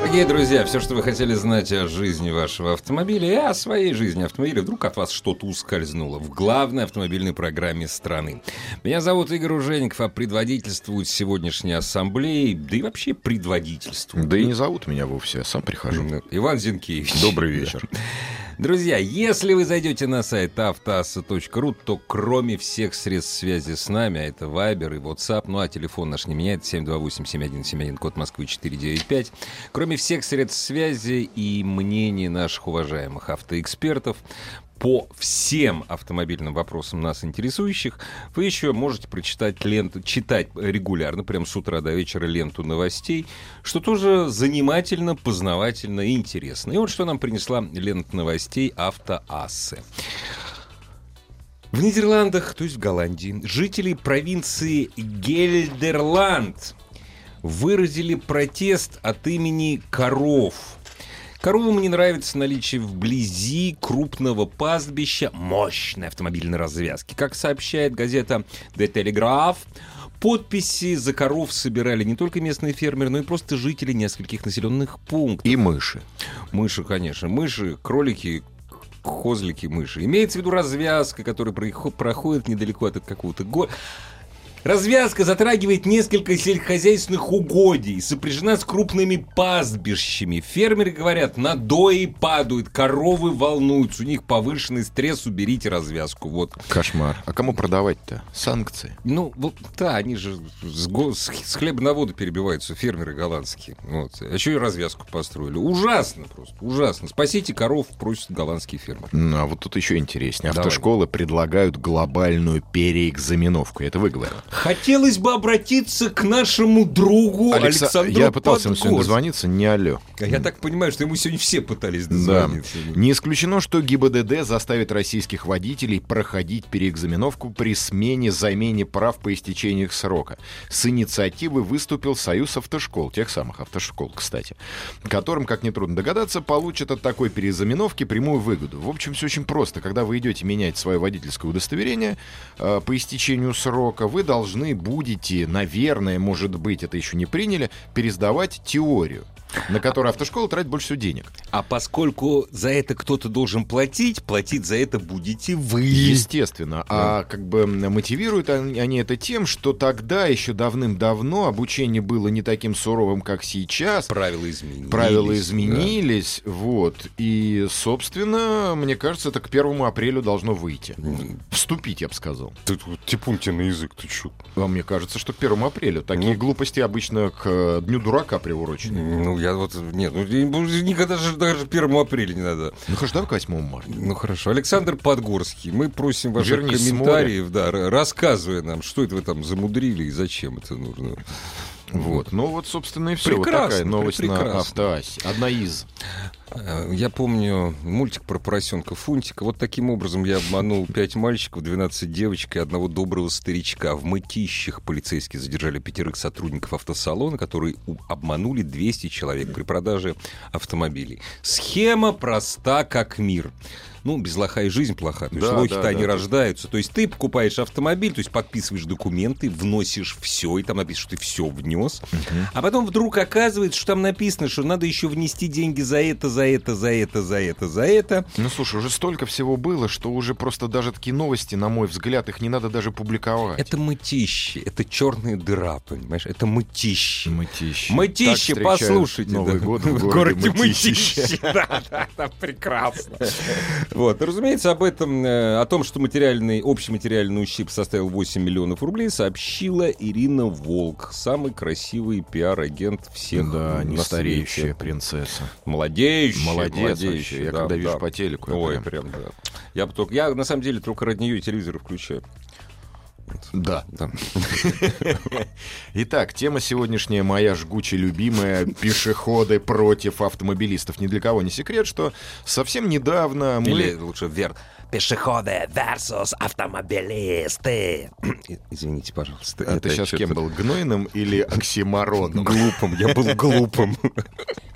Дорогие друзья, все, что вы хотели знать о жизни вашего автомобиля и о своей жизни автомобиля, вдруг от вас что-то ускользнуло в главной автомобильной программе страны. Меня зовут Игорь Ужеников, а предводительствует сегодняшней ассамблеи, да и вообще предводительствует. Да и не зовут меня вовсе, я сам прихожу. Иван Зинкевич. Добрый вечер. Друзья, если вы зайдете на сайт автоасса.ру, то кроме всех средств связи с нами, а это Viber и WhatsApp, ну а телефон наш не меняется, 728-7171, код Москвы 495, кроме всех средств связи и мнений наших уважаемых автоэкспертов, по всем автомобильным вопросам нас интересующих, вы еще можете прочитать ленту, читать регулярно, прям с утра до вечера ленту новостей, что тоже занимательно, познавательно и интересно. И вот что нам принесла лента новостей автоассы. В Нидерландах, то есть в Голландии, жители провинции Гельдерланд выразили протест от имени коров – Коровам не нравится наличие вблизи крупного пастбища мощной автомобильной развязки. Как сообщает газета The Telegraph, подписи за коров собирали не только местные фермеры, но и просто жители нескольких населенных пунктов. И мыши. Мыши, конечно. Мыши, кролики, козлики, мыши. Имеется в виду развязка, которая проходит недалеко от какого-то города. Развязка затрагивает несколько сельскохозяйственных угодий, сопряжена с крупными пастбищами. Фермеры говорят, надои падают, коровы волнуются, у них повышенный стресс, уберите развязку. Вот. Кошмар. А кому продавать-то? Санкции? Ну, вот, да, они же с, с, с хлеба на воду перебиваются, фермеры голландские. Вот. А что и развязку построили? Ужасно просто, ужасно. Спасите коров, просят голландские фермеры. Ну, а вот тут еще интереснее. Автошколы Давай. предлагают глобальную переэкзаменовку. Это вы говорите. Хотелось бы обратиться к нашему другу Алекса... Александру Я пытался ему сегодня дозвониться, не алло. А я так понимаю, что ему сегодня все пытались дозвониться. Да. Не исключено, что ГИБДД заставит российских водителей проходить переэкзаменовку при смене замене прав по истечению их срока. С инициативой выступил Союз автошкол, тех самых автошкол, кстати, которым, как нетрудно догадаться, получат от такой переэкзаменовки прямую выгоду. В общем, все очень просто. Когда вы идете менять свое водительское удостоверение э, по истечению срока, вы должны должны будете, наверное, может быть, это еще не приняли, пересдавать теорию на которую автошкола тратит больше всего денег. А поскольку за это кто-то должен платить, платить за это будете вы. Естественно. А как бы мотивируют они это тем, что тогда еще давным-давно обучение было не таким суровым, как сейчас. Правила изменились. Правила изменились. Да. Вот. И, собственно, мне кажется, это к первому апрелю должно выйти. Вступить, я бы сказал. Ты типуньте на язык, ты чё? А мне кажется, что к первому апрелю. Такие ну, глупости обычно к э, Дню дурака приурочены. Ну, я вот... Нет, ну, никогда же даже 1 апреля не надо. Ну, хорошо, давай к 8 марта. Ну, хорошо. Александр Подгорский, мы просим ваших Вернись комментариев, да, рассказывая нам, что это вы там замудрили и зачем это нужно. Вот. Ну вот, собственно, и все. Прекрасно, вот такая новость прекрасно. на автоасе. Одна из. Э, я помню мультик про поросенка Фунтика. Вот таким образом я обманул пять мальчиков, 12 девочек и одного доброго старичка. В мытищах полицейские задержали пятерых сотрудников автосалона, которые обманули 200 человек при продаже автомобилей. Схема проста как мир ну, без лоха и жизнь плоха. То есть да, лохи-то да, они да, рождаются. То есть ты покупаешь автомобиль, то есть подписываешь документы, вносишь все, и там написано, что ты все внес. Угу. А потом вдруг оказывается, что там написано, что надо еще внести деньги за это, за это, за это, за это, за это. Ну, слушай, уже столько всего было, что уже просто даже такие новости, на мой взгляд, их не надо даже публиковать. Это мытищи, это черная дыра, понимаешь? Это мытищи. Мытищи. Мытищи, послушайте. Новый да. год в городе, в городе Мытищи. Да, да, да, прекрасно. Вот, разумеется, об этом, э, о том, что материальный, общий материальный ущерб составил 8 миллионов рублей, сообщила Ирина Волк, самый красивый пиар-агент всех Да, не стареющая принцесса. Молодеющая. Молодец молодеющая. вообще. Я да, когда да. вижу по телеку. Ой, прям, прям да. Я, только, я на самом деле только ради нее телевизор включаю. Да. Да. Итак, тема сегодняшняя моя жгучая любимая пешеходы против автомобилистов. Ни для кого не секрет, что совсем недавно мы... Или лучше вверх. Пешеходы versus автомобилисты. Извините, пожалуйста. А ты Это сейчас кем был, гнойным или оксимороном? Глупым. Я был глупым.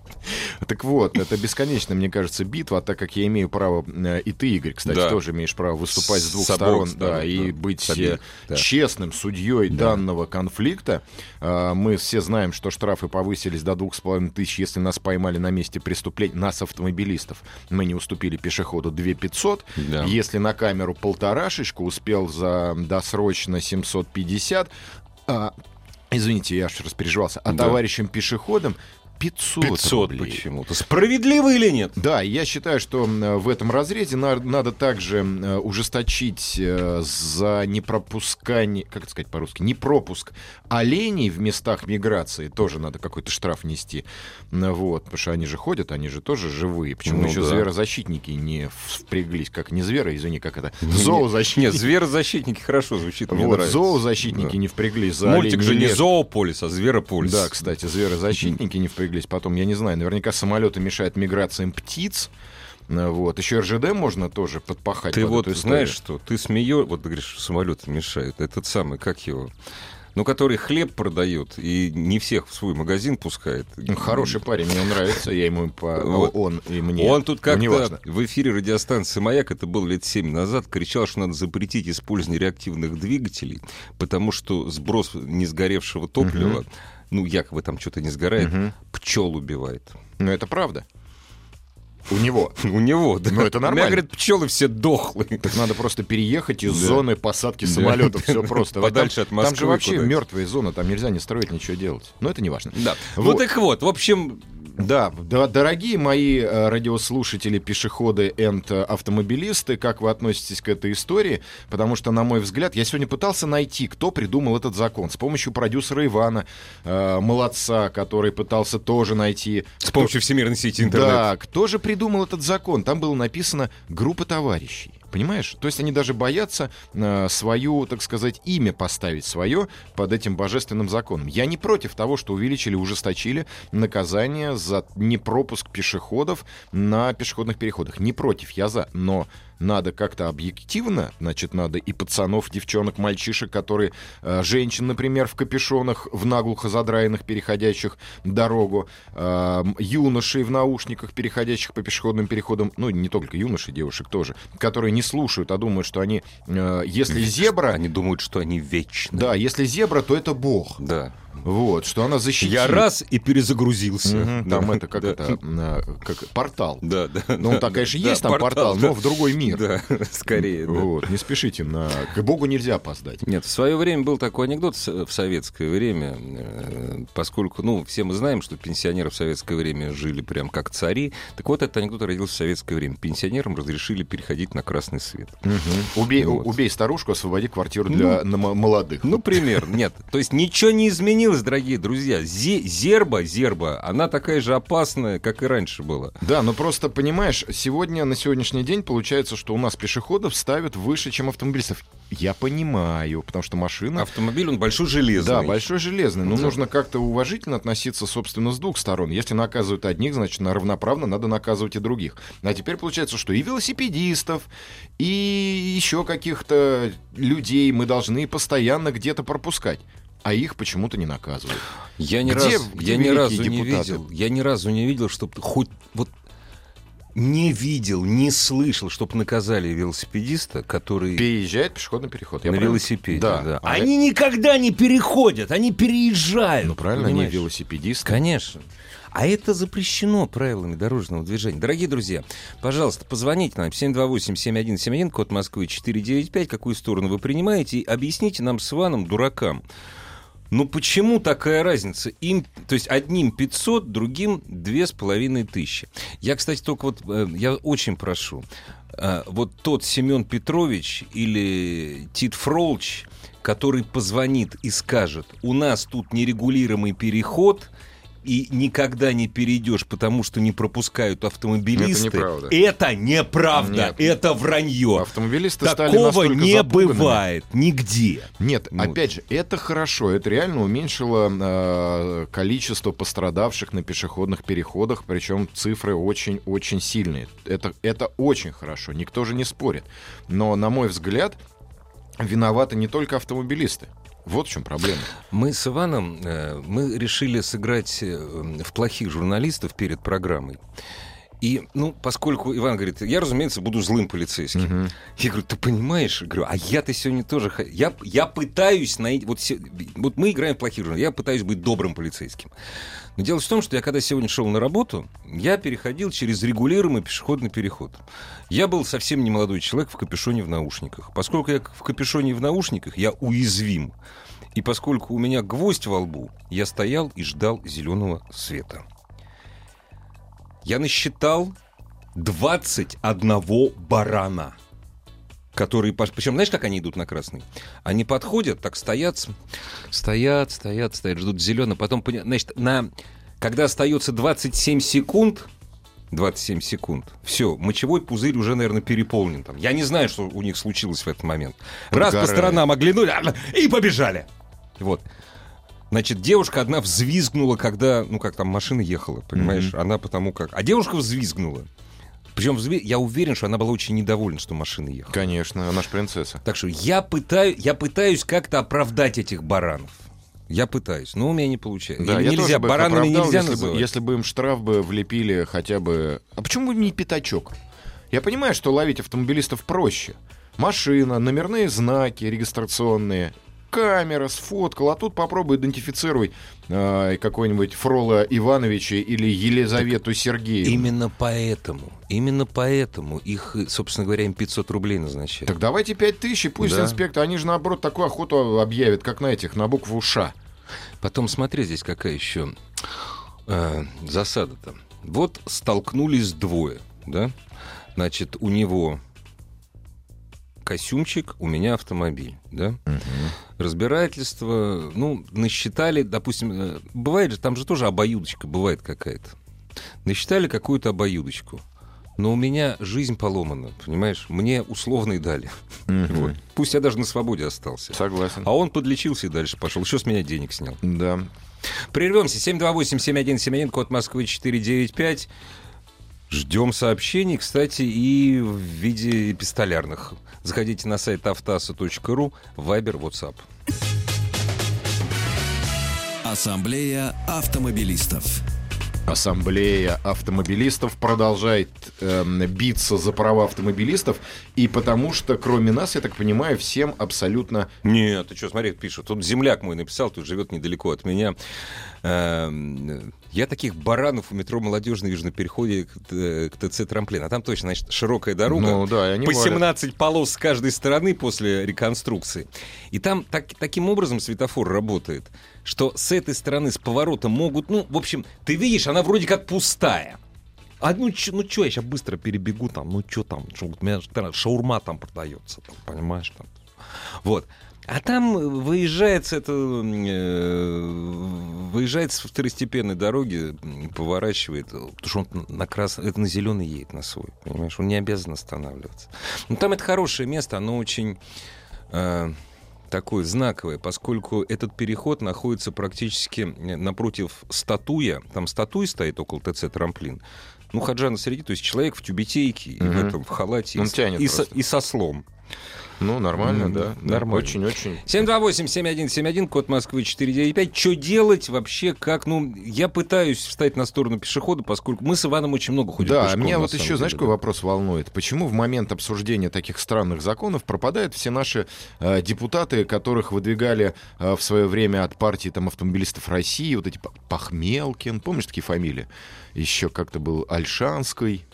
Так вот, это бесконечная, мне кажется, битва, а так как я имею право, э, и ты, Игорь, кстати, Да. тоже имеешь право выступать с двух С сторон, сторон, да, и да. быть э, да. честным судьей данного конфликта. А, Мы все знаем, что штрафы повысились до двух с половиной тысяч, если нас поймали на месте преступления, нас, автомобилистов. Мы не уступили пешеходу 2 500. Да. Если на камеру полторашечку, успел за досрочно 750. А, Извините, я аж распереживался. А Да. товарищам пешеходам 500, 500 рублей. почему-то. Справедливо или нет? Да, я считаю, что м, в этом разрезе на- надо также м, ужесточить э, за непропускание, как это сказать по-русски, не пропуск оленей в местах миграции, тоже надо какой-то штраф нести. Вот, потому что они же ходят, они же тоже живые. Почему Ну еще да. зверозащитники не впряглись, как не зверы, извини, как это, зоозащитники. Нет, зверозащитники хорошо звучит, мне вот, нравится. зоозащитники Да. не впряглись за Мультик же не лес. зоополис, а зверополис. Да, кстати, зверозащитники не впряглись. Потом, я не знаю, наверняка самолеты мешают миграциям птиц. Э, Вот. Еще РЖД можно тоже подпахать. Ты под вот знаешь что, ты смеешь, вот ты говоришь, что самолеты мешают. Этот самый, как его? Ну, который хлеб продает и не всех в свой магазин пускает. Ну, Хороший парень, мне он нравится, я ему по... Вот. он и мне. Он тут Ну, как-то неважно. в эфире радиостанции «Маяк», это было лет 7 назад, кричал, что надо запретить использование реактивных двигателей, потому что сброс несгоревшего топлива, ну, якобы там что-то не сгорает, Мгм. пчел убивает. Ну, это правда. У него. У него, да. Ну, это У меня, нормально. говорит, пчелы все дохлые. Так надо просто переехать из Да. зоны посадки Да. самолетов. Все просто. Подальше Там- от Москвы Там же вообще мертвая зона, там нельзя не строить, ничего делать. Но это не важно. Да. Ну Вот. так вот, в общем, Да, дорогие мои э, радиослушатели, пешеходы и автомобилисты, как вы относитесь к этой истории? Потому что, на мой взгляд, я сегодня пытался найти, кто придумал этот закон. С помощью продюсера Ивана, э, молодца, который пытался тоже найти... с помощью всемирной сети интернет. Да, кто же придумал этот закон? Там было написано «группа товарищей». Понимаешь? То есть они даже боятся э, свою, так сказать, имя поставить свое под этим божественным законом. Я не против того, что увеличили, ужесточили наказание за непропуск пешеходов на пешеходных переходах. Не против, я за. Но надо как-то объективно, значит, надо и пацанов, девчонок, мальчишек, которые, э, женщин, например, в капюшонах, в наглухо задраенных, переходящих дорогу, э, юношей в наушниках, переходящих по пешеходным переходам, ну, не только юношей, девушек тоже, которые не слушают, а думают, что они, э, если зебра, Они думают, что они вечны. да, если зебра, то это бог. Да. Вот, что она защитит. Я раз и перезагрузился. Да. Там это, как Да. это, э, как портал. Да, да. Ну, да, так, конечно, да, есть там портал, да. но в другой мир. Да, скорее, да. Вот, не спешите на... К Богу нельзя опоздать. Нет, в свое время был такой анекдот в советское время, э, поскольку, ну, все мы знаем, что пенсионеры в советское время жили прям как цари. Так вот, этот анекдот родился в советское время. Пенсионерам разрешили переходить на красный свет. Убей, Вот. убей старушку, освободи квартиру для на- молодых. Ну, пример. Нет. То есть ничего не изменилось, дорогие друзья. Зе- зерба, зерба, она такая же опасная, как и раньше была. Да, но просто, понимаешь, сегодня, на сегодняшний день получается, что у нас пешеходов ставят выше, чем автомобилистов. Я понимаю, потому что машина... Автомобиль, он большой железный. Да, большой железный. Но Да. нужно как-то уважительно относиться, собственно, с двух сторон. Если наказывают одних, значит, на равноправно надо наказывать и других. А теперь получается, что и велосипедистов, и еще каких-то людей мы должны постоянно где-то пропускать. А их почему-то не наказывают. Я ни, Где- раз, где я ни разу не депутаты? видел, я ни разу не видел, чтобы хоть вот не видел, не слышал, чтобы наказали велосипедиста, который Переезжает пешеходный переход. Я на правильно? велосипеде. Да. да. А Они никогда не переходят, они переезжают. Ну правильно, они понимаешь? велосипедисты. Конечно. А это запрещено правилами дорожного движения. Дорогие друзья, пожалуйста, позвоните нам 728-7171, код Москвы 495, какую сторону вы принимаете, и объясните нам с Иваном, дуракам, ну почему такая разница? Им, то есть одним 500, другим 2500. Я, кстати, только вот, э, я очень прошу, э, вот тот Семен Петрович или Тит Фролч, который позвонит и скажет, у нас тут нерегулируемый переход, и никогда не перейдешь, потому что не пропускают автомобилисты, Это неправда. это неправда, Нет. это вранье. Автомобилисты стали Такого настолько не запуганными. бывает нигде. Нет, Ну, опять же, это хорошо. Это реально уменьшило э, количество пострадавших на пешеходных переходах, причем цифры очень-очень сильные. Это, это очень хорошо, никто же не спорит. Но, на мой взгляд, виноваты не только автомобилисты. Вот в чем проблема. Мы с Иваном, э, мы решили сыграть э, в плохих журналистов перед программой. И, ну, поскольку Иван говорит, я, разумеется, буду злым полицейским. Я говорю, ты понимаешь? Говорю, а я-то сегодня тоже... Я, я пытаюсь найти... Вот, се- вот мы играем в плохих журналистов, я пытаюсь быть добрым полицейским. Но дело в том, что я когда сегодня шел на работу, я переходил через регулируемый пешеходный переход. Я был совсем не молодой человек в капюшоне в наушниках. Поскольку я в капюшоне в наушниках, я уязвим. И поскольку у меня гвоздь во лбу, я стоял и ждал зеленого света. Я насчитал 21 барана. Которые, причем, знаешь, как они идут на красный? Они подходят, так стоят, стоят, стоят, стоят, ждут зеленый, потом, значит, на, когда остается 27 секунд, 27 секунд. Все, мочевой пузырь уже, наверное, переполнен. Там. Я не знаю, что у них случилось в этот момент. Раз по Подгорает. сторонам оглянули а, и побежали. Вот. Значит, девушка одна взвизгнула, когда, ну, как там машина ехала, понимаешь? Она потому как... А девушка взвизгнула. Причем взви- я уверен, что она была очень недовольна, что машина ехала. Конечно, она же принцесса. Так что я, пытаю, я пытаюсь как-то оправдать этих баранов. Я пытаюсь, но у меня не получается. Да, Или я нельзя, тоже баранами оправдал, нельзя если бы, если бы им штраф бы влепили хотя бы... А почему бы не пятачок? Я понимаю, что ловить автомобилистов проще. Машина, номерные знаки регистрационные, камера сфоткал, а тут попробуй идентифицируй э, какой-нибудь Фрола Ивановича или Елизавету Сергеевну. Именно поэтому, именно поэтому их, собственно говоря, им 500 рублей назначают. Так давайте 5 тысяч, и пусть Да. инспектор, они же наоборот такую охоту объявят, как на этих, на букву Ш. Потом смотри, здесь какая еще э, засада-то. Вот столкнулись двое, да? Значит, у него костюмчик, у меня автомобиль, да? Разбирательство, ну, насчитали, допустим, э, бывает же, там же тоже обоюдочка бывает какая-то. Насчитали какую-то обоюдочку. Но у меня жизнь поломана, понимаешь? Мне условный дали. Вот. Пусть я даже на свободе остался. Согласен. А он подлечился и дальше пошел. Еще с меня денег снял. Да. Прервемся. 728-7171, код Москвы 495. Ждем сообщений, кстати, и в виде эпистолярных. Заходите на сайт автаса.ру, Вайбер, WhatsApp. Ассамблея автомобилистов. Ассамблея автомобилистов продолжает эм, биться за права автомобилистов, и потому что, кроме нас, я так понимаю, всем абсолютно... Нет, ты что, смотри, пишут. Тут земляк мой написал, тут живет недалеко от меня. Эм, Я таких баранов у метро «Молодежный» вижу на переходе к, э, к ТЦ «Трамплин». А там точно, значит, широкая дорога. Ну да, по валят. 17 полос с каждой стороны после реконструкции. И там так- таким образом светофор работает, что с этой стороны, с поворота могут... Ну, в общем, ты видишь, она вроде как пустая. А ну чё, ну чё, я сейчас быстро перебегу там, ну чё там, чё, у меня шаурма там продается, там, понимаешь, там. Вот. А там выезжает с этого, э, выезжает с второстепенной дороги, поворачивает, э, потому что он на красный, это на зеленый едет на свой, понимаешь, он не обязан останавливаться. Но там это хорошее место, оно очень э, такое знаковое, поскольку этот переход находится практически э, напротив статуя, там статуя стоит около ТЦ «Трамплин», ну, хаджа на среди, то есть человек в тюбетейке, и в этом, в халате, Он и, тянет и, со, и со слом. Ну, нормально, М, да. нормально. Очень-очень... 728-7171, код Москвы 495. Что делать вообще? Как? Ну, я пытаюсь встать на сторону пешехода, поскольку мы с Иваном очень много ходим Да, пешком, меня вот еще, деле, знаешь, да. какой вопрос волнует? Почему в момент обсуждения таких странных законов пропадают все наши э, депутаты, которых выдвигали э, в свое время от партии там, автомобилистов России, вот эти Пахмелкин, помнишь такие фамилии? Еще как-то был Альшанский.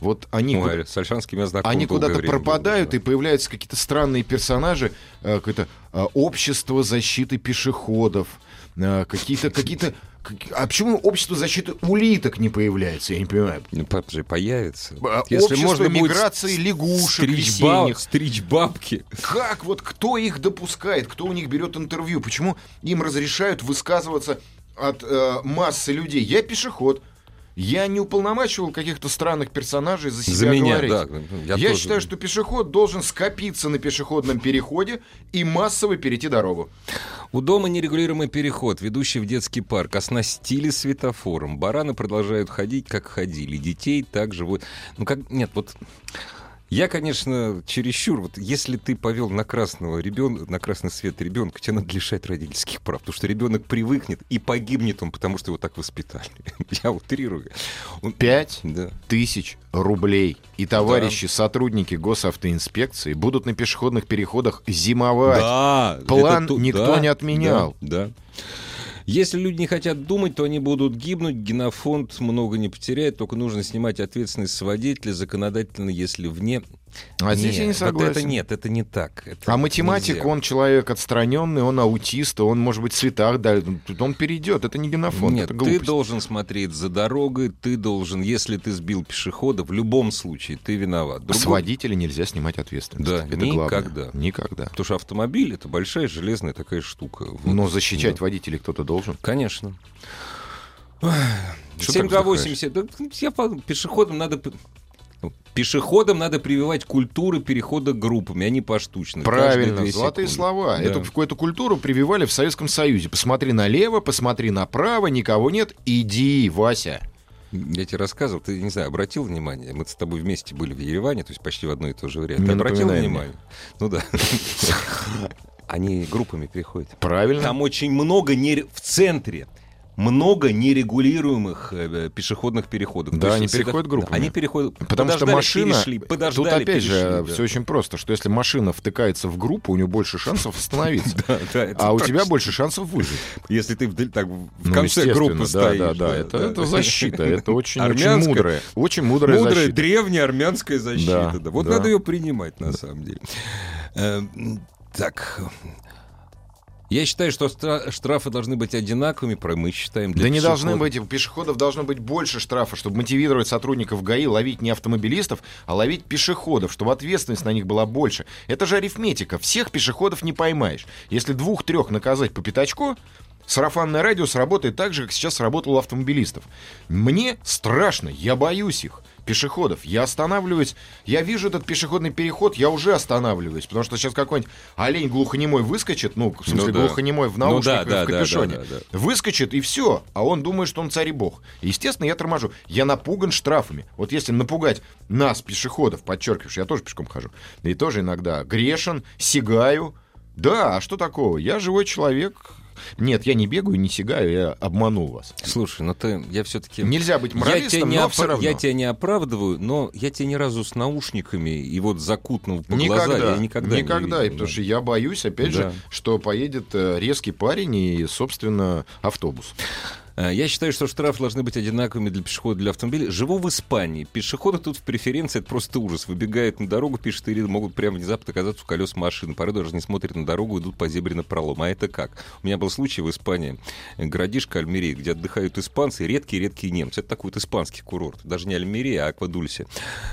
Вот они... Ой, с Альшанским я знаком Они куда-то время был, пропадают, да. и появляются какие-то странные персонажи, э, какое-то э, общество защиты пешеходов, э, какие-то, какие-то... как- А почему общество защиты улиток не появляется? Я не понимаю. Ну, пап же появится. А, Если общество можно будет миграции лягушек стричь, весенних. стричь бабки. Как вот кто их допускает, кто у них берет интервью, почему им разрешают высказываться от э, массы людей. Я пешеход. Я не уполномачивал каких-то странных персонажей за себя За меня, говорить. да. Я, тоже- считаю, что пешеход должен скопиться на пешеходном переходе и массово перейти дорогу. У дома нерегулируемый переход, ведущий в детский парк, оснастили светофором. Бараны продолжают ходить, как ходили. Детей также вот... Ну, как... Нет, вот... Я, конечно, чересчур, вот если ты повел на красного ребенка, на красный свет ребенка, тебе надо лишать родительских прав, потому что ребенок привыкнет и погибнет он, потому что его так воспитали. Я утрирую. Он- Пять Да. тысяч рублей. И товарищи, сотрудники госавтоинспекции будут на пешеходных переходах зимовать. Да, План это никто да, не отменял. Да, да. Если люди не хотят думать, то они будут гибнуть, генофонд много не потеряет, только нужно снимать ответственность с водителя законодательно, если вне... А здесь я не вот согласен. это нет, это не так. Это А математик, нельзя. он человек отстраненный, он аутист, он, может быть, в цветах, да, он перейдет. Это не генофонд, Нет, это ты глупость. должен смотреть за дорогой, ты должен, если ты сбил пешехода, в любом случае ты виноват. С Другой- водителя нельзя снимать ответственность. Да, это никогда. главное. Никогда. Потому что автомобиль это большая железная такая штука. Вот. Но защищать Да. водителей кто-то должен. Конечно. Что 7280. Да, я по- пешеходам надо... Пешеходам надо прививать культуру перехода группами, а не поштучно. Каждые Правильно, золотые секунды. слова. Да. Эту какую-то культуру прививали в Советском Союзе. Посмотри налево, посмотри направо, никого нет, иди, Вася. Я тебе рассказывал, ты, не знаю, обратил внимание? Мы с тобой вместе были в Ереване, то есть почти в одно и то же время. Не ты обратил напоминай мне. внимание? Ну да. Они группами приходят. Правильно. Там очень много не... в центре много нерегулируемых э, пешеходных переходов. Да, они всегда- переходят группами. Они переходят... Потому что машина... перешли, подождали, Тут опять же перешли, да. все очень просто, что если машина втыкается в группу, у нее больше шансов остановиться. Да, да, А у тебя больше шансов выжить. Если ты так в Ну, конце группы да, стоишь. Да, да, это, это защита, это очень, мудрая, очень мудрая, Мудрая, защита. древняя армянская защита. Да, Да, Вот да. надо ее принимать, на самом деле. Э, м, Так. Я считаю, что штрафы должны быть одинаковыми, мы считаем для Да не должны пешеходов. быть, у пешеходов должно быть больше штрафа, чтобы мотивировать сотрудников ГАИ ловить не автомобилистов, а ловить пешеходов, чтобы ответственность на них была больше. Это же арифметика, всех пешеходов не поймаешь. Если двух-трех наказать по пятачку, сарафанное радио сработает так же, как сейчас сработало у автомобилистов. Мне страшно, я боюсь их. Пешеходов. Я останавливаюсь, я вижу этот пешеходный переход, я уже останавливаюсь, потому что сейчас какой-нибудь олень глухонемой выскочит, ну, в смысле, Ну да. глухонемой в Ну наушниках, да, в да, да, капюшоне. да, да, да. Выскочит и все, а он думает, что он царь и бог. Естественно, я торможу. Я напуган штрафами. Вот если напугать нас, пешеходов, подчеркиваешь, я тоже пешком хожу, и тоже иногда грешен, сигаю. Да, а что такого? Я живой человек. Нет, я не бегаю, не сигаю, я обманул вас. Слушай, ну ты, я все-таки... Нельзя быть Я моралистом, не но опра- все равно. я тебя не оправдываю, но я тебя ни разу с наушниками и вот закутнул по Никогда, глаза я никогда, никогда, не видел, потому что я боюсь, опять Да. же, что поедет э, резкий парень и, собственно, автобус. Э, Я считаю, что штрафы должны быть одинаковыми для пешеходов и для автомобилей. Живу в Испании. Пешеходы тут в преференции, это просто ужас. Выбегают на дорогу, или могут прямо внезапно оказаться в колес машины. Порой даже не смотрят на дорогу, идут по зебре на пролом. А это как? У меня был случай в Испании. Городишко Альмерия, где отдыхают испанцы редкие-редкие немцы. Это такой вот испанский курорт. Даже не Альмерия, а Аквадульсе.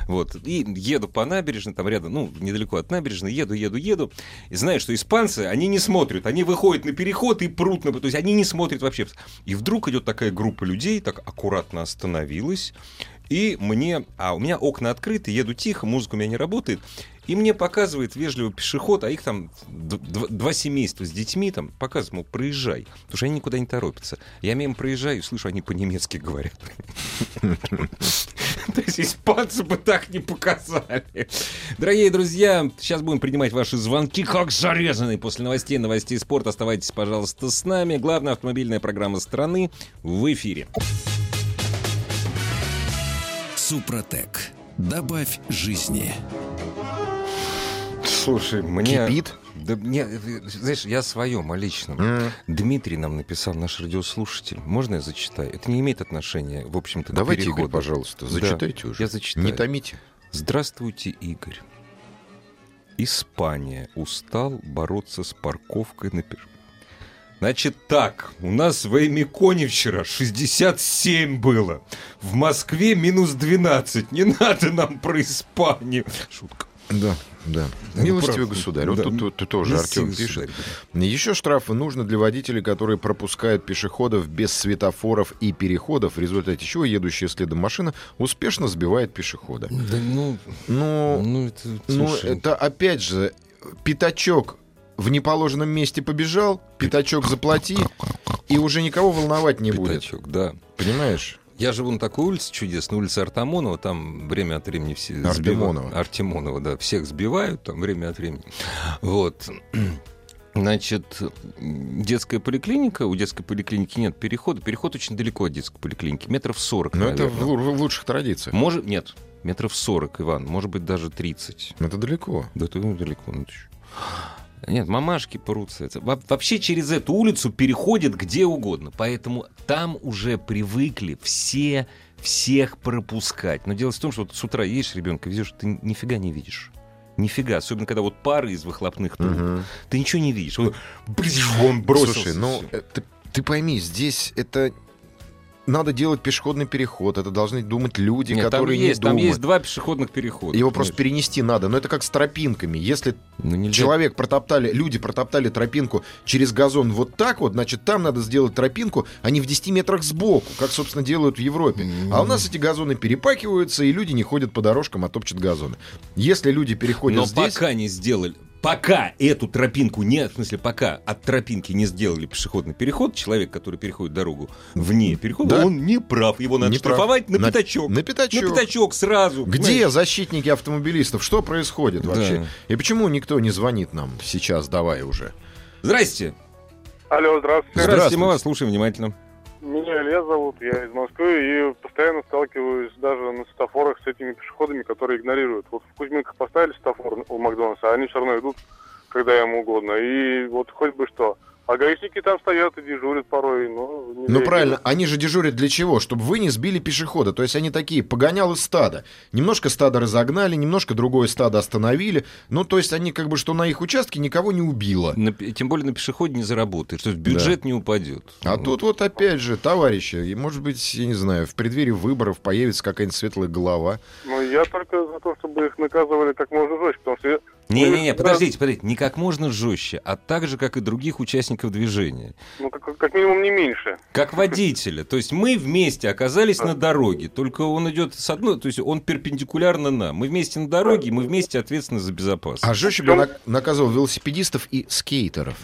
Вот. И еду по набережной, там рядом, ну, недалеко от набережной, еду, еду, еду. И знаю, что испанцы, они не смотрят. Они выходят на переход и прут на... То есть они не смотрят вообще. И вдруг идет такая группа людей, так аккуратно остановилась. И мне... А у меня окна открыты, еду тихо, музыка у меня не работает. И мне показывает вежливый пешеход, а их там два семейства с детьми там показывают, мол, проезжай. Потому что они никуда не торопятся. Я мимо проезжаю и слышу, они по-немецки говорят. То есть испанцы бы так не показали. Дорогие друзья, сейчас будем принимать ваши звонки, как зарезанные. После новостей, новостей спорта оставайтесь, пожалуйста, с нами. Главная автомобильная программа страны в эфире. Супротек. Добавь жизни. Слушай, мне... Кипит? Да мне, э, знаешь, я о своем, о личном. М. Дмитрий нам написал, наш радиослушатель. Можно я зачитаю? Это не имеет отношения, в общем-то, к Давайте, переходу. Игорь, пожалуйста, Да, зачитайте уже. Я зачитаю. Не томите. Здравствуйте, Игорь. Испания устал бороться с парковкой на пеш... Значит так, у нас в Эймиконе вчера 67 было. В Москве минус 12. Не надо нам про Испанию. Шутка. Да, да. Милостивый государь. Вот Да. тут, тут- тут тоже Артем пишет. государь. Еще штрафы нужно для водителей, которые пропускают пешеходов без светофоров и переходов, в результате чего едущая следом машина успешно сбивает пешехода. Да ну, Ну, ну это, ну слушай, это опять же, пятачок в неположенном месте побежал, пятачок заплати, и уже никого волновать не будет. пятачок, да. Понимаешь? Я живу на такой улице чудесной, улице Артамонова, там время от времени все Артемонова. сбивают. Артемонова, да, всех сбивают там время от времени. Вот. Значит, детская поликлиника, у детской поликлиники нет перехода. Переход очень далеко от детской поликлиники, метров 40, Но это в, наверное. в лучших традициях. Может, нет, метров 40, Иван, может быть, даже 30. Это далеко. Да ну, далеко. ну. Нет, мамашки прутся. Это во- вообще через эту улицу переходят где угодно. Поэтому там уже привыкли все всех пропускать. Но дело в том, что вот с утра едешь ребенка, везешь, ты нифига не видишь. Нифига. Особенно, когда вот пары из выхлопных труб. Мгм. Ты ничего не видишь. Он, он бросился. Слушай, ну э, ты, ты пойми, здесь это надо делать пешеходный переход. Это должны думать люди, Нет, там которые есть, не там думают. есть два пешеходных перехода. Его просто перенести надо. Но это как с тропинками. Если Ну, нельзя человек протоптали, люди протоптали тропинку через газон вот так вот, значит, там надо сделать тропинку, а не в 10 метрах сбоку, как, собственно, делают в Европе. А у нас эти газоны перепакиваются, и люди не ходят по дорожкам, а топчут газоны. Если люди переходят Но здесь... пока не сделали, пока эту тропинку не, в смысле, пока от тропинки не сделали пешеходный переход, человек, который переходит дорогу вне перехода, Да. он не прав. Его надо Не прав. штрафовать на, На- пятачок. на пятачок. На пятачок сразу. Где понимаешь? защитники автомобилистов? Что происходит Да. вообще? И почему никто не звонит нам сейчас? Давай уже. Здрасте. Алло, здравствуйте. Здравствуйте, Здравствуйте. мы вас слушаем внимательно. Меня Илья зовут, я из Москвы и постоянно сталкиваюсь даже на светофорах с этими пешеходами, которые игнорируют. Вот в Кузьминках поставили светофор у Макдональдса, а они все равно идут, когда им угодно. И вот хоть бы что. А гаишники там стоят и дежурят порой. Но не Ну реагируют. правильно, они же дежурят для чего? Чтобы вы не сбили пешехода. То есть они такие погонялы стада. Немножко стадо разогнали, немножко другое стадо остановили. Ну, то есть они как бы, что на их участке никого не убило. На тем более на пешеходе не заработаешь, то есть бюджет не упадет. А Вот. тут вот опять же, товарищи, и, может быть, я не знаю, в преддверии выборов появится какая-нибудь светлая голова. Ну, я только за то, чтобы их наказывали как можно жестче, потому что... Не-не-не, Ну, подождите, подождите, не как можно жестче, а так же, как и других участников движения. Ну, как, как минимум не меньше. Как водителя. То есть мы вместе оказались на дороге, только он идет с одной, то есть он перпендикулярно нам. Мы вместе на дороге, мы вместе ответственны за безопасность. А жестче бы нак- наказывал велосипедистов и скейтеров.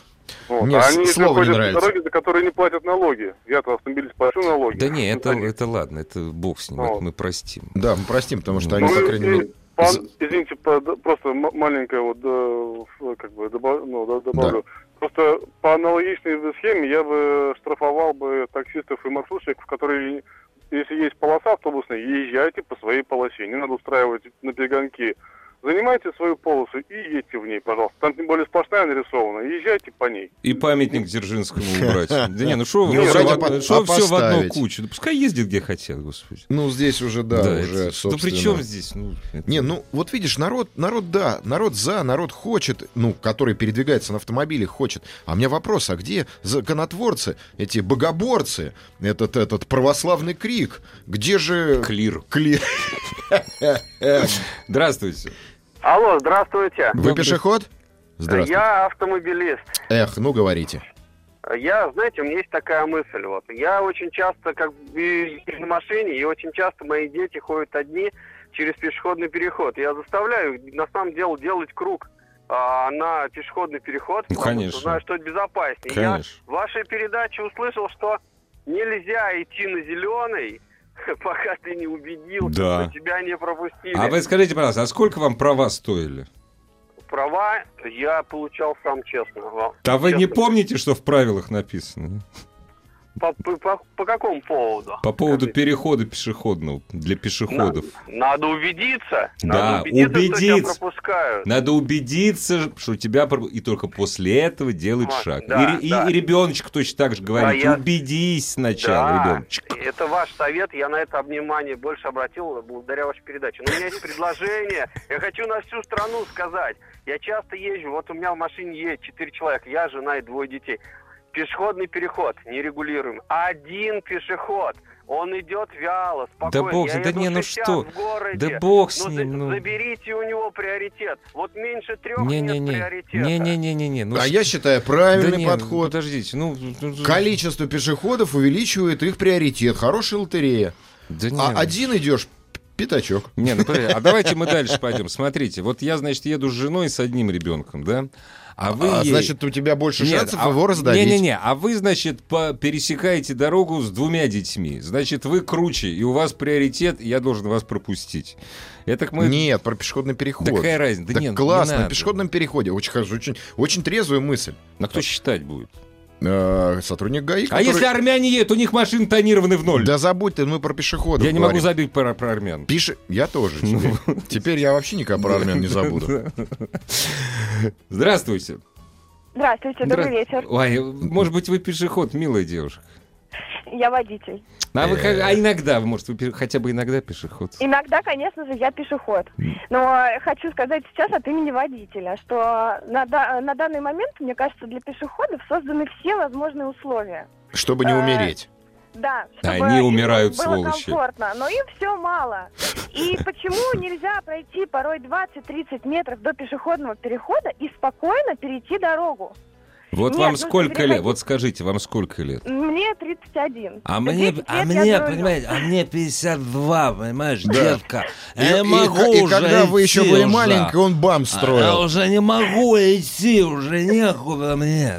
Вот. Мне а они слово не нравится. по дороге, за которые не платят налоги. Я-то автомобилист плачу налоги. Да не, это, это ладно, это бог с ним, Ну. это мы простим. Да, мы простим, потому что Ну, они, Ну, по и- крайней мере... за- извините, просто маленькое вот э, как бы добав- ну, да- добавлю. Просто по аналогичной схеме я бы штрафовал бы таксистов и маршрутчиков, которые, если есть полоса автобусная, езжайте по своей полосе. Не надо устраивать на перегонки. Занимайте свою полосу и едьте в ней, пожалуйста. Там тем более сплошная нарисована. Езжайте по ней. И памятник Дзержинскому убрать. Да не, ну что Не все, в одну- кучу? Пускай ездит где хотят, господи. Ну, здесь уже, да, уже, это- Ну собственно... при чем здесь? Ну, Не, ну вот видишь, народ, народ да, народ за, народ хочет, ну, который передвигается на автомобиле, хочет. А у меня вопрос, а где законотворцы, эти богоборцы, этот, этот православный крик? Где же... Клир. Кли... Здравствуйте. Алло, здравствуйте. Вы пешеход? Здравствуйте. Я автомобилист. Эх, ну говорите. Я, знаете, у меня есть такая мысль. Вот. Я очень часто как бы на машине, и очень часто мои дети ходят одни через пешеходный переход. Я заставляю их, на самом деле, делать круг а, на пешеходный переход, Ну, потому конечно. что знаю, что это безопаснее. Конечно. Я в вашей передаче услышал, что нельзя идти на зеленый, пока ты не убедился, Да. что тебя не пропустили. А вы скажите, пожалуйста, а сколько вам права стоили? Права я получал сам честно. Да вы не Честно. помните, что в правилах написано? По, по- по- по какому поводу? По поводу Скажите. перехода пешеходного для пешеходов. На- надо убедиться. Да, надо убедиться, что тебя убедиться. пропускают. Надо убедиться, что тебя... про- И только после этого делать Вот, шаг. да, и, и- да. и ребеночек точно так же говорит. я- Убедись сначала, Да, ребеночек. это ваш совет, я на это внимание больше обратил благодаря вашей передаче. Но у меня есть предложение, я хочу на всю страну сказать. Я часто езжу, вот у меня в машине есть четыре человека, я, жена и двое детей. Пешеходный переход нерегулируем. Один пешеход. Он идет вяло, спокойно. Да бог, Я да не, ну 60 что? в городе. Да бог с Ну, ним, ну. Заберите у него приоритет. Вот меньше трех нет Не-не-не. приоритета. Не-не-не-не-не. Ну, а я считаю, да правильный не, подход. Подождите, ну... ну, Количество пешеходов увеличивает их приоритет. Хорошая лотерея. Да не, А ну. один идешь, пятачок. Не, ну подожди, а давайте мы дальше пойдем. Смотрите, вот я, значит, еду с женой с одним ребенком, да? А вы А, ей- значит, у тебя больше Нет, шансов а- его раздавить. Не-не-не, а вы, значит, по- пересекаете дорогу с двумя детьми. Значит, вы круче, и у вас приоритет, и я должен вас пропустить. Это мы... Нет, про пешеходный переход. Да какая разница? Да Так нет, не классно, на надо. пешеходном переходе. Очень хорошо, очень, очень трезвая мысль. На кто считать будет? Э, сотрудник ГАИ, А который- если армяне едут, у них машины тонированы в ноль. Да забудь ты, мы про пешеходов я не могу забить про, про армян. Пиши... Я тоже. Теперь. Теперь я вообще никогда про армян не забуду. Здравствуйте. Здравствуйте, Здра- добрый вечер. Ой, может быть, вы пешеход, милая девушка. Я водитель. А, вы, Э. а иногда, может, вы хотя бы иногда пешеход? Иногда, конечно же, я пешеход. Но хочу сказать сейчас от имени водителя, что на, да- на данный момент, мне кажется, для пешеходов созданы все возможные условия. Чтобы не Э, умереть. Да, чтобы они им умирают, было сволочи. комфортно, но им все мало. И почему нельзя пройти порой 20-30 метров до пешеходного перехода и спокойно перейти дорогу? Вот Нет, вам ну, сколько переходить- лет? Вот скажите, вам сколько лет? Мне 31. А За мне, 10 а мне, я понимаете, а мне 52, понимаешь, Да. детка. И, Я и- могу и уже когда вы еще были уже. маленький, он бам А, Я строил. уже не могу идти, уже некуда мне.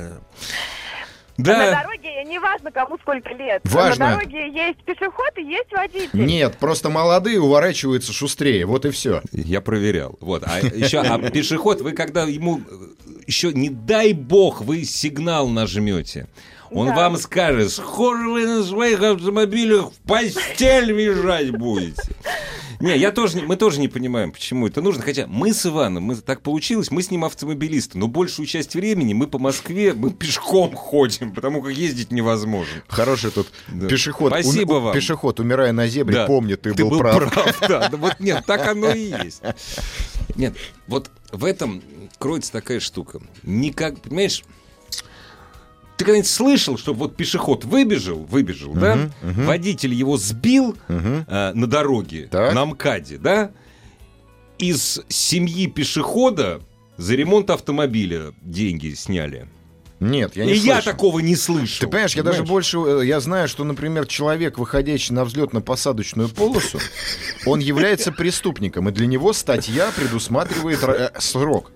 На Да, дороге, неважно, кому сколько лет. Важно. На дороге есть пешеход и есть водитель. Нет, просто молодые уворачиваются шустрее. Вот и все. я проверял. Вот, а еще, а пешеход, вы когда ему еще не дай бог вы сигнал нажмете, он Да. вам скажет, схоже вы на своих автомобилях в постель визжать будете. Не, я тоже, мы тоже не понимаем, почему это нужно. Хотя мы с Иваном, мы, так получилось, мы с ним автомобилисты, но большую часть времени мы по Москве, мы пешком ходим, потому как ездить невозможно. Хороший тут Да. пешеход. Спасибо у- вам. Пешеход, умирая на зебре, Да. помни, ты, был, прав. да. Да Вот нет, так оно и есть. Нет, вот в этом кроется такая штука. Никак, понимаешь, ты когда-нибудь слышал, что вот пешеход выбежал, выбежал, да? Мгм, мгм. Водитель его сбил Мгм. э, на дороге, Так. на МКАДе, да? Из семьи пешехода за ремонт автомобиля деньги сняли. Нет, я не И я слышал. такого не слышал. Ты понимаешь, я даже Понимаешь? больше, э, я знаю, что, например, человек, выходящий на взлетно-посадочную полосу, он является преступником, и для него статья предусматривает э, срок.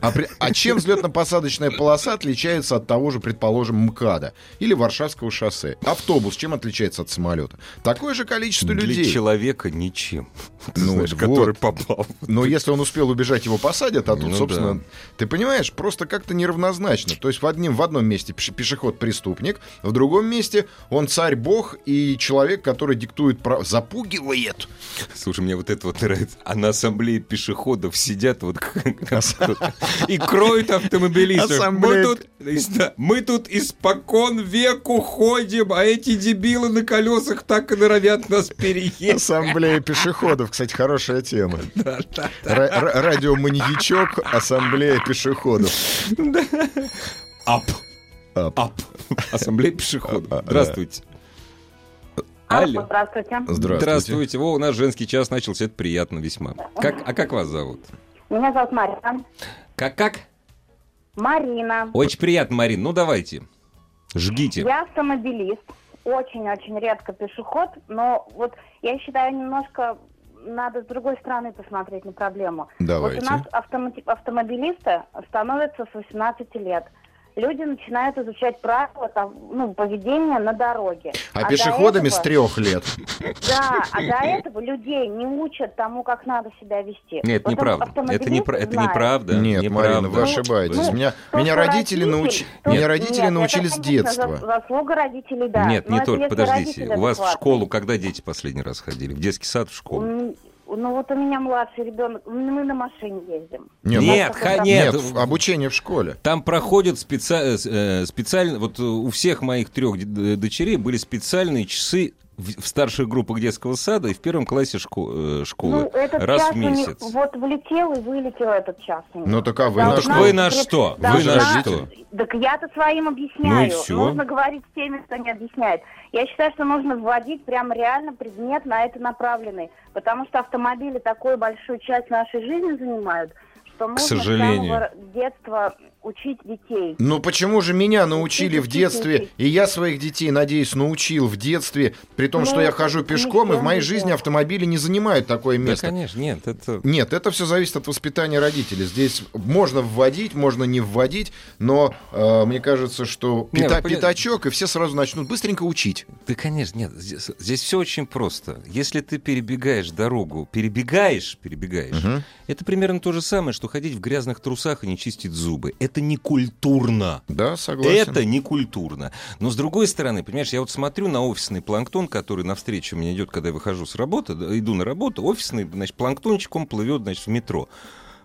А, при- а чем взлетно-посадочная полоса отличается от того же, предположим, МКАДа или Варшавского шоссе? Автобус чем отличается от самолета? Такое же количество Для людей. человека ничем. Ну, знаешь, вот. который попал. Но если он успел убежать, его посадят, а тут, Ну собственно, да. ты понимаешь, просто как-то неравнозначно. То есть в, одним, в одном месте пеше- пешеход преступник, в другом месте он царь-бог и человек, который диктует прав... запугивает. Слушай, мне вот это вот нравится. А на ассамблее пешеходов сидят вот и кроют автомобилистов. Мы тут, да, мы тут испокон веку ходим, а эти дебилы на колесах так и норовят нас переехать. Ассамблея пешеходов, кстати, хорошая тема. Ра- ра- Радиоманьячок, ассамблея пешеходов. Ап. Ап. Ап. Ассамблея пешеходов. А, а, Здравствуйте. Алло. Здравствуйте. Здравствуйте. Здравствуйте. Во, у нас женский час начался, это приятно весьма. Как, а как вас зовут? Меня зовут Марина. Как, как? Марина. Очень приятно, Марин. Ну, давайте. Жгите. Я автомобилист. Очень-очень редко пешеход, но вот я считаю, немножко надо с другой стороны посмотреть на проблему. Давайте. Вот у нас автомо- автомобилисты становятся с 18 лет. Люди начинают изучать правила там, ну, поведения на дороге. А до пешеходами с этого- трех лет. Да, а до этого людей не учат тому, как надо себя вести. Нет, Вот неправда. Это, не, пра- это знает. неправда. Нет, неправда. Марина, вы ошибаетесь. Ну, Меня, то, меня родители, родитель- научи- то- меня родители Нет, научили с это, конечно, детства. зас- Заслуга родителей, да. Нет, Но не только. Подождите. родители У вас в школу когда дети последний раз ходили? В детский сад, в школу? Ну вот у меня младший ребенок, мы на машине ездим. Нет, Нет, ха- Нет, нет. обучение в школе. Там проходят специ- э, специально, вот э, у всех моих трех дочерей были специальные часы в, в старших группах детского сада и в первом классе шко- э, школы. Ну, этот раз час в месяц. вот влетел и вылетел этот час. Ну так а вы Должна на что? вы на что? Вы должна- на что? Так я-то своим объясняю. Ну и всё. Нужно говорить с теми, кто не объясняет. Я считаю, что нужно вводить прям реально предмет на это направленный. Потому что автомобили такую большую часть нашей жизни занимают, что нужно сожалению. с самого детства учить детей. Ну почему же меня научили в Учите, детстве, учите. и я своих детей, надеюсь, научил в детстве, при том, Ну, что я хожу пешком, и в моей жизни автомобили не занимают такое Да, место. конечно, нет, это... Нет, это все зависит от воспитания родителей. Здесь можно вводить, можно не вводить, но э, мне кажется, что Не, пята- вы поня- пятачок, и все сразу начнут быстренько учить. Да, конечно, нет. Здесь, здесь все очень просто. Если ты перебегаешь дорогу, перебегаешь, перебегаешь, Мгм. это примерно то же самое, что ходить в грязных трусах и не чистить зубы. Это не культурно. Да, согласен. Это не культурно. Но с другой стороны, понимаешь, я вот смотрю на офисный планктон, который навстречу мне идет, когда я выхожу с работы, иду на работу, офисный, значит, планктончик, он плывет, значит, в метро.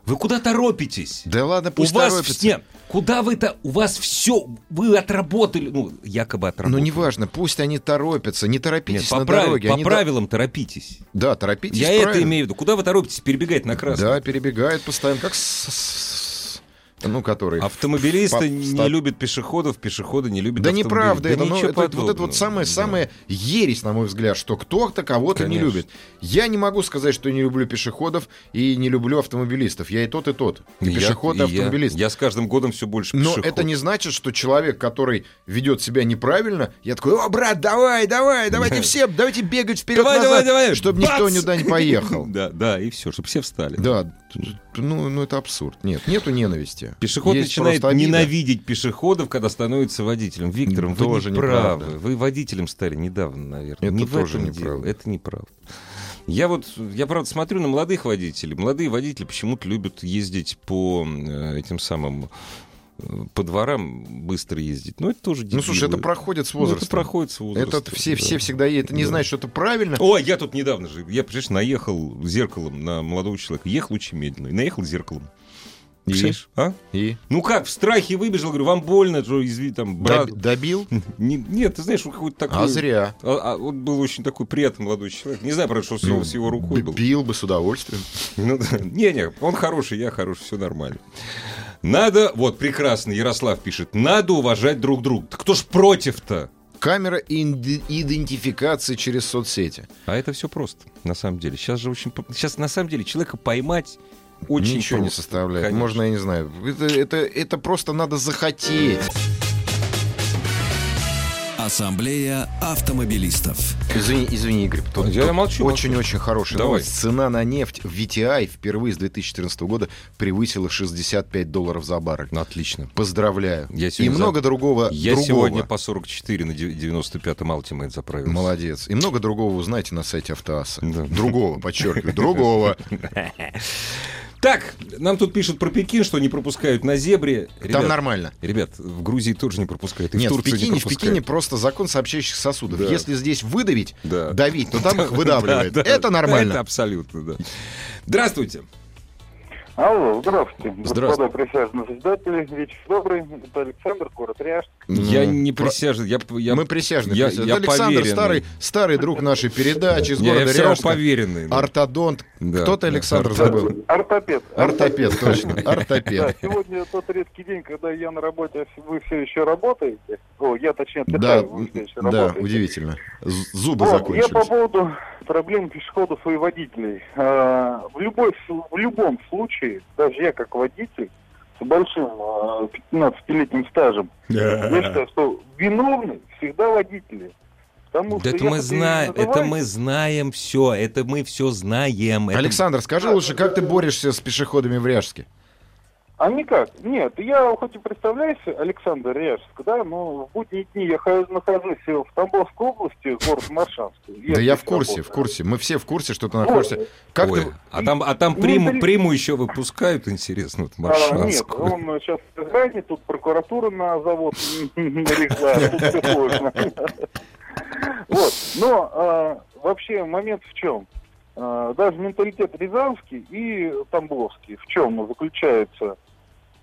Вы куда торопитесь? Да ладно, пусть у вас торопятся. нет, куда вы-то, у вас все, вы отработали, ну, якобы отработали. Ну, неважно, пусть они торопятся, не Нет, торопитесь по, на прав- дороге. по они до- правилам торопитесь. Да, торопитесь. Я это правильно. имею в виду. Куда вы торопитесь перебегать на красный? Да, перебегают постоянно, как с- с- ну, который... Автомобилисты По- не любят пешеходов, пешеходы не любят Да неправда, это, ну, ничего это вот это вот самая, Да. самая ересь, на мой взгляд, что кто-то кого-то не любит. Я не могу сказать, что не люблю пешеходов и не люблю автомобилистов. Я и тот, и тот. И Я- пешеход, и и я- автомобилист. Я, с каждым годом все больше Но пешеход. это не значит, что человек, который ведет себя неправильно, я такой, о, брат, давай, давай, давайте все, давайте бегать вперед Давай, назад, давай, давай, чтобы никто бац! никуда не поехал. Да, да, и все, чтобы все встали. Да, ну, ну это абсурд. Нет, нету ненависти. Пешеход Есть начинает ненавидеть пешеходов, когда становится водителем. Виктором, вы Тоже не правы. неправда. Вы водителем стали недавно, наверное. Это не тоже неправда. Это неправда. Я вот, я правда смотрю на молодых водителей. Молодые водители почему-то любят ездить по э, этим самым э, по дворам быстро ездить. Ну, это тоже Ну, слушай, дебилы. это проходит с Ну, возрастом. это проходит с возрастом. Это все, да. все всегда едут. Это не Да. значит, что это правильно. Ой, я тут недавно же, я, представляешь, наехал зеркалом на молодого человека. Ехал очень медленно. И наехал зеркалом. И? А? И Ну как, в страхе выбежал, говорю, вам больно, что изви, там, брат. доб- добил? Не- нет, ты знаешь, он какой-то такой... А зря. А- а он был очень такой приятный молодой человек. Не знаю, правда, что с, его, Ну, с его рукой был. Бил бы с удовольствием. Ну да. Не-не, он хороший, я хороший, все нормально. Надо, вот, прекрасно, Ярослав пишет, надо уважать друг друга. Так кто ж против-то? Камера идентификации через соцсети. А это все просто, на самом деле. Сейчас же очень... Сейчас, на самом деле, человека поймать очень Ничего не просто. составляет. Конечно. Можно, я не знаю. Это, это, это просто надо захотеть. Ассамблея автомобилистов. Извини, извини, Игорь. тут- Я тут молчу, Очень-очень хорошая Давай. новость. Цена на нефть в VTI впервые с 2014 года превысила 65 долларов за баррель. Отлично. Поздравляю. Я И много за- другого. Я другого. сегодня по 44 на дев- 95-м Ultimate заправился. Молодец. И много другого узнаете на сайте Автоаса. Да. Другого, подчеркиваю, другого. Так, нам тут пишут про Пекин, что не пропускают на зебре. Там Ребят, нормально. Ребят, в Грузии тоже не пропускают. И Нет, в в Турцию Пекине, не в. Пекине просто закон сообщающих сосудов. Да. Если здесь выдавить, Да. давить, то там их выдавливает. Да, да. Это нормально. Это абсолютно, да. Здравствуйте. Алло, здравствуйте. Здравствуйте. Господа присяжные заседатели, вечер добрый. Это Александр, город Ряжск. Я не присяжен. Я, я, Мы присяжные. я- присяжные. я Александр, поверенный. старый, старый друг нашей передачи из я, города все равно поверенный. да. Ортодонт. Да, Кто ты, да, Александр, ортодонт. забыл? Ортопед. Ортопед, точно. Да, Ортопед. сегодня тот редкий день, когда я на работе, а вы все еще работаете. О, я точнее Да, вы все еще да, работаете. удивительно. Зубы Вот, я закончились. по поводу проблем пешеходов и водителей. А, В, любой, в любом случае, даже я как водитель с большим а, 15-летним стажем, я считаю, что виновны всегда водители. Потому Да это мы знаем, это мы знаем все, это мы все знаем. это- Александр, скажи лучше, как ты борешься с пешеходами в Ряжске? А никак. Нет, я хоть и представляюсь, Александр Ряжск, да, но в будние дни я хожу- нахожусь в Тамбовской области, город Маршанск. Да я в курсе, в работаю. курсе. Мы все в курсе, что ты Вот. находишься. Как Ой, ты... а там, а там Ну, приму, это- приму еще выпускают, интересно, вот А, нет, он сейчас в Казани, тут прокуратура на завод налегла, тут все сложно. Вот, но а, вообще момент в чем? А, Даже менталитет рязанский и тамбовский в чем заключается?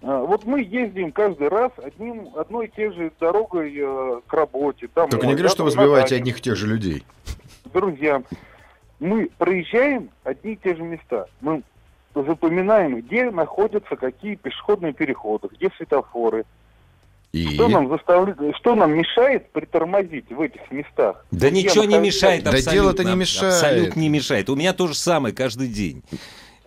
А, Вот мы ездим каждый раз одним, одной и той же дорогой э, к работе. домой, Только не говори, да, что вы сбиваете дачу. одних и тех же людей. друзьям. Мы проезжаем одни и те же места. Мы запоминаем, где находятся какие пешеходные переходы, где светофоры. И... Что нам заставляет, что нам мешает притормозить в этих местах? Да Где ничего не мешает Да абсолютно. дело-то не мешает. Абсолютно не мешает. У меня то же самое каждый день.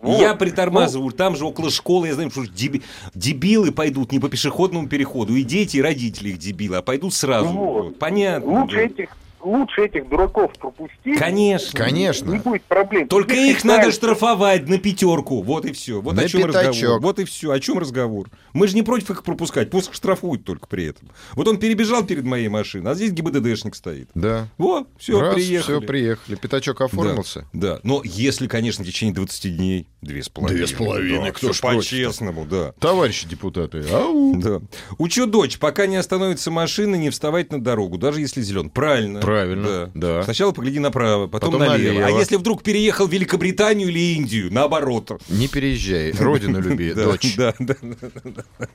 Вот. Я притормаживаю, там же около школы, я знаю, что деби- дебилы пойдут не по пешеходному переходу, и дети, и родители их дебилы, а пойдут сразу. Вот. Вот. Понятно. Лучше этих, лучше этих дураков пропустить. Конечно. Не Конечно. будет проблем. Только Теперь их надо считается- штрафовать на пятерку. Вот и все. Вот На о чем разговор. пятачок. Вот и все. О чем разговор. Мы же не против их пропускать, пусть их штрафуют только при этом. Вот он перебежал перед моей машиной, а здесь ГИБДДшник стоит. Да. Вот, все, Раз, приехали. все, приехали. Пятачок оформился. Да, да. Но если, конечно, в течение 20 дней, две с половиной. Две с половиной, да, кто ж? По-честному, да. Товарищи депутаты, ау. Да. Учу дочь, пока не остановится машина, не вставать на дорогу, даже если зелен. Правильно. Правильно, да. Сначала погляди направо, потом, Потом налево. налево. А если вдруг переехал в Великобританию или Индию, наоборот. Не переезжай, родину люби, Да, дочь. Да, да, да, да, да.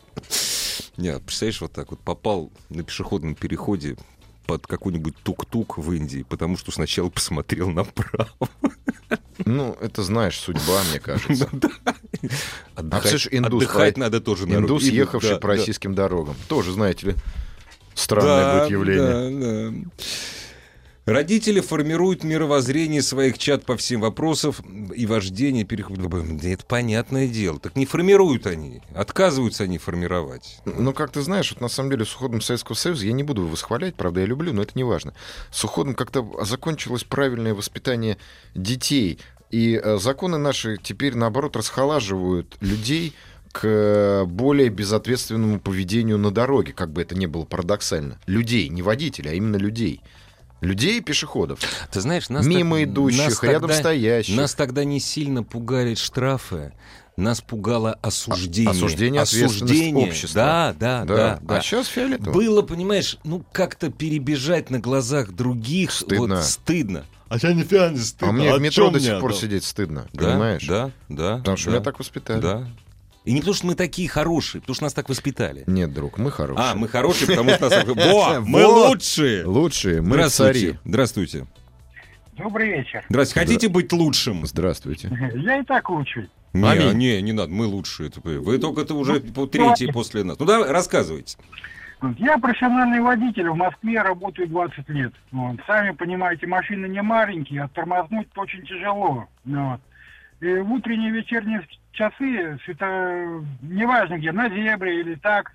Нет, представляешь, вот так вот попал на пешеходном переходе под какой-нибудь тук-тук в Индии, потому что сначала посмотрел направо. Ну, это знаешь, судьба, мне кажется. Отдыхать, слышишь, индус отдыхать про- надо тоже. Индус, ехавший да, по да. российским дорогам. Тоже, знаете ли, странное Да, будет явление. да, да. Родители формируют мировоззрение своих чат по всем вопросам и вождение переход. Это понятное дело. Так не формируют они. Отказываются они формировать. Ну, как ты знаешь, вот на самом деле с уходом Советского Союза, я не буду восхвалять, правда, я люблю, но это не важно. С уходом как-то закончилось правильное воспитание детей. И э, законы наши теперь, наоборот, расхолаживают людей к э, более безответственному поведению на дороге, как бы это ни было парадоксально. Людей, не водителей, а именно людей. Людей и пешеходов. Ты знаешь, нас Мимо так- идущих, нас рядом тогда- стоящих. Нас тогда не сильно пугали штрафы. Нас пугало осуждение. осуждение, ответственность Осуждение. общества. Да, да, да. да. А сейчас фиолетово. Было, понимаешь, ну как-то перебежать на глазах других. Стыдно. Вот, стыдно. А я нифига не стыдно. А мне в метро до сих пор сидеть стыдно, Да, понимаешь? Да, да. Потому что да, меня так воспитали. Да. И не потому, что мы такие хорошие, потому что нас так воспитали. Нет, друг, мы хорошие. А, мы хорошие, потому что нас... Во, мы лучшие! Лучшие, мы Здравствуйте. цари. Здравствуйте. Добрый вечер. Здравствуйте. Хотите быть лучшим? Здравствуйте. Я и так лучший. Не, Аминь. не, не надо, мы лучшие. Вы только это уже по- третий после нас. Ну давай, рассказывайте. Я профессиональный водитель, в Москве работаю 20 лет. Вот. Сами понимаете, машины не маленькие, а тормознуть очень тяжело. Вот. И в утренние вечерние часы, свето... неважно где, на зебре или так,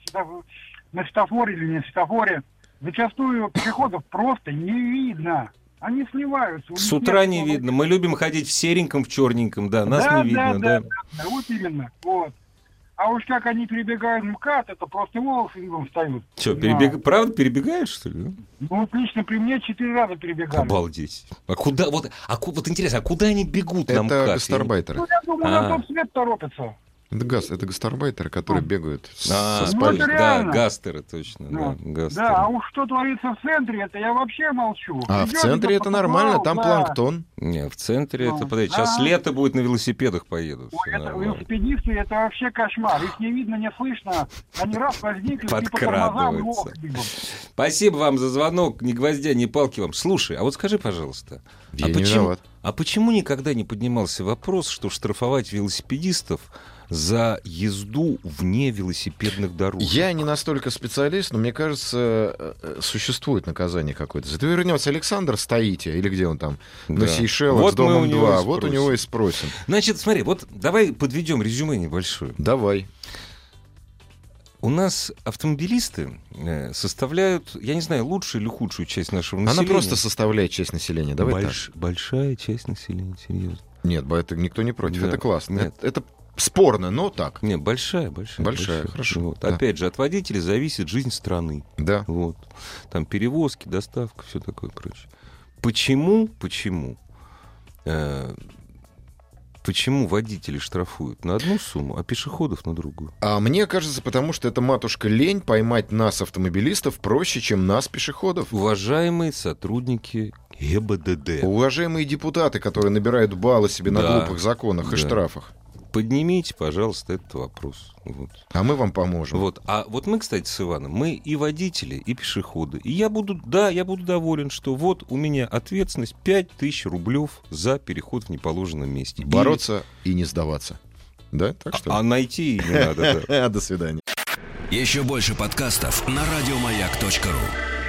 на светофоре или не светофоре, зачастую пешеходов просто не видно. Они сливаются. С утра нет не видно. Мы любим ходить в сереньком, в черненьком, да, нас Да, не видно, да. да, да, вот именно, вот. А уж как они перебегают МКАД, это просто волосы дыбом встают. Что, Да. перебег... правда перебегаешь, что ли? Ну, вот лично при мне четыре раза перебегали. Обалдеть. А куда, вот, а вот интересно, а куда они бегут Это как? гастарбайтеры. Ну, я думаю, А. на тот свет торопятся. Это газ, это гастарбайтеры, которые бегают с- А, со ну, спальни. это да, гастеры, точно, Ну, да, гастеры. Да, а уж что творится в центре, это я вообще молчу. А в Идёт центре где-то это нормально, там да. планктон. Не, в центре Ну, это, подожди, сейчас да. лето будет на велосипедах поедут. Ой, это нормально. велосипедисты, это вообще кошмар. Их не видно, не слышно. Они раз возникли, и по тормозам, и Подкрадываются. ох, дыбом. Спасибо вам за звонок, ни гвоздя, ни палки вам. Слушай, а вот скажи, пожалуйста, Я а, не почему, виноват. а почему никогда не поднимался вопрос, что штрафовать велосипедистов за езду вне велосипедных дорог? Я не настолько специалист, но мне кажется, э, э, существует наказание какое-то. Зато вернется Александр Стоите, или где он там, Да. на Сейшелах Вот с домом него 2. и Вот у него и спросим. Значит, смотри, вот давай подведем резюме небольшое. Давай. У нас автомобилисты э, составляют, я не знаю, лучшую или худшую часть нашего Она населения. просто составляет часть населения. Давай Больш- Большая часть населения, серьезно. так. Нет, это никто не против. Да. Это классно. Нет. Это, это спорно, но так. Не, большая, большая. Большая, хорошо, Вот. да. Опять же, от водителей зависит жизнь страны. Да. Вот. Там перевозки, доставка, все такое прочее. Почему, почему, э, почему водители штрафуют на одну сумму, а пешеходов на другую? А мне кажется, потому что это матушка лень поймать нас, автомобилистов, проще, чем нас, пешеходов. Уважаемые сотрудники ГИБДД, Уважаемые депутаты, которые набирают баллы себе на Да. глупых законах и Да. штрафах. Поднимите, пожалуйста, этот вопрос. Вот. А мы вам поможем. Вот. А вот мы, кстати, с Иваном, мы и водители, и пешеходы. И я буду, да, я буду доволен, что вот у меня ответственность 5000 рублев за переход в неположенном месте. Бороться и, и не сдаваться. Да? Так что... А, а найти не надо, да. До свидания. Еще больше подкастов на радиомаяк.ру